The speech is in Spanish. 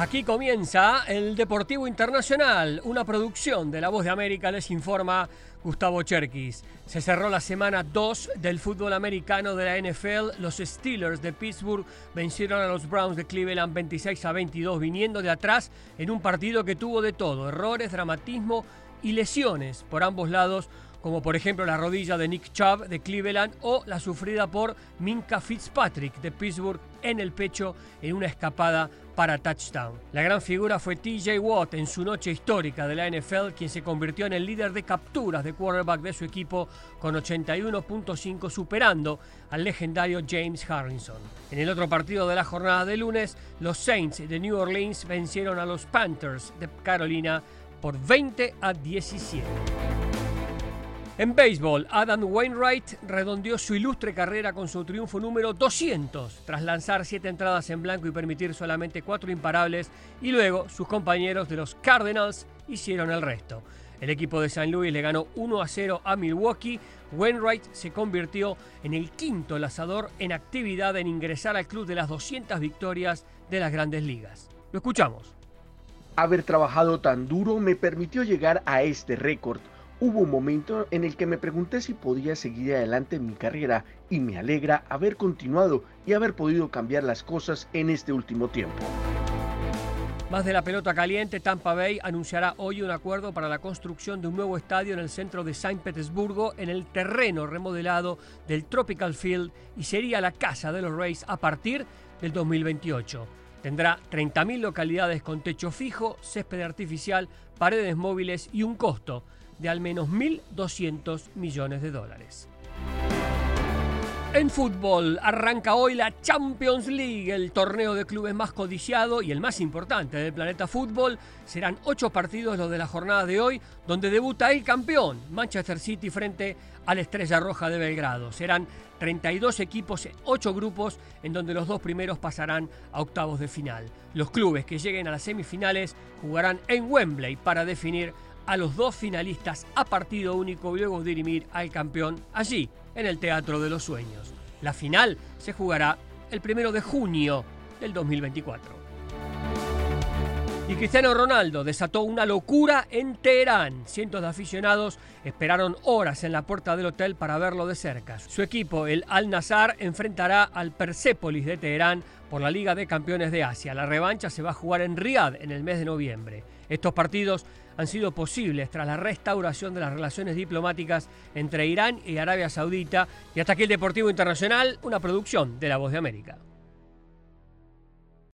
Aquí comienza el Deportivo Internacional, una producción de La Voz de América, les informa Gustavo Cherkis. Se cerró la semana 2 del fútbol americano de la NFL. Los Steelers de Pittsburgh vencieron a los Browns de Cleveland 26 a 22, viniendo de atrás en un partido que tuvo de todo, errores, dramatismo y lesiones por ambos lados como por ejemplo la rodilla de Nick Chubb de Cleveland o la sufrida por Minka Fitzpatrick de Pittsburgh en el pecho en una escapada para touchdown. La gran figura fue TJ Watt en su noche histórica de la NFL, quien se convirtió en el líder de capturas de quarterback de su equipo con 81.5 superando al legendario James Harrison. En el otro partido de la jornada de lunes, los Saints de New Orleans vencieron a los Panthers de Carolina por 20 a 17. En béisbol, Adam Wainwright redondeó su ilustre carrera con su triunfo número 200, tras lanzar siete entradas en blanco y permitir solamente cuatro imparables, y luego sus compañeros de los Cardinals hicieron el resto. El equipo de San Luis le ganó 1 a 0 a Milwaukee. Wainwright se convirtió en el quinto lanzador en actividad en ingresar al club de las 200 victorias de las grandes ligas. Lo escuchamos. Haber trabajado tan duro me permitió llegar a este récord Hubo un momento en el que me pregunté si podía seguir adelante en mi carrera y me alegra haber continuado y haber podido cambiar las cosas en este último tiempo. Más de la pelota caliente, Tampa Bay anunciará hoy un acuerdo para la construcción de un nuevo estadio en el centro de San Petersburgo, en el terreno remodelado del Tropical Field, y sería la casa de los Rays a partir del 2028. Tendrá 30.000 localidades con techo fijo, césped artificial, paredes móviles y un costo de al menos 1.200 millones de dólares. En fútbol arranca hoy la Champions League, el torneo de clubes más codiciado y el más importante del planeta fútbol. Serán ocho partidos los de la jornada de hoy, donde debuta el campeón, Manchester City, frente a la Estrella Roja de Belgrado. Serán 32 equipos ocho grupos, en donde los dos primeros pasarán a octavos de final. Los clubes que lleguen a las semifinales jugarán en Wembley para definir a los dos finalistas a partido único y luego dirimir al campeón allí, en el Teatro de los Sueños. La final se jugará el primero de junio del 2024. Y Cristiano Ronaldo desató una locura en Teherán. Cientos de aficionados esperaron horas en la puerta del hotel para verlo de cerca. Su equipo, el Al Nazar, enfrentará al Persepolis de Teherán por la Liga de Campeones de Asia. La revancha se va a jugar en Riad en el mes de noviembre. Estos partidos han sido posibles tras la restauración de las relaciones diplomáticas entre Irán y Arabia Saudita. Y hasta aquí el Deportivo Internacional, una producción de La Voz de América.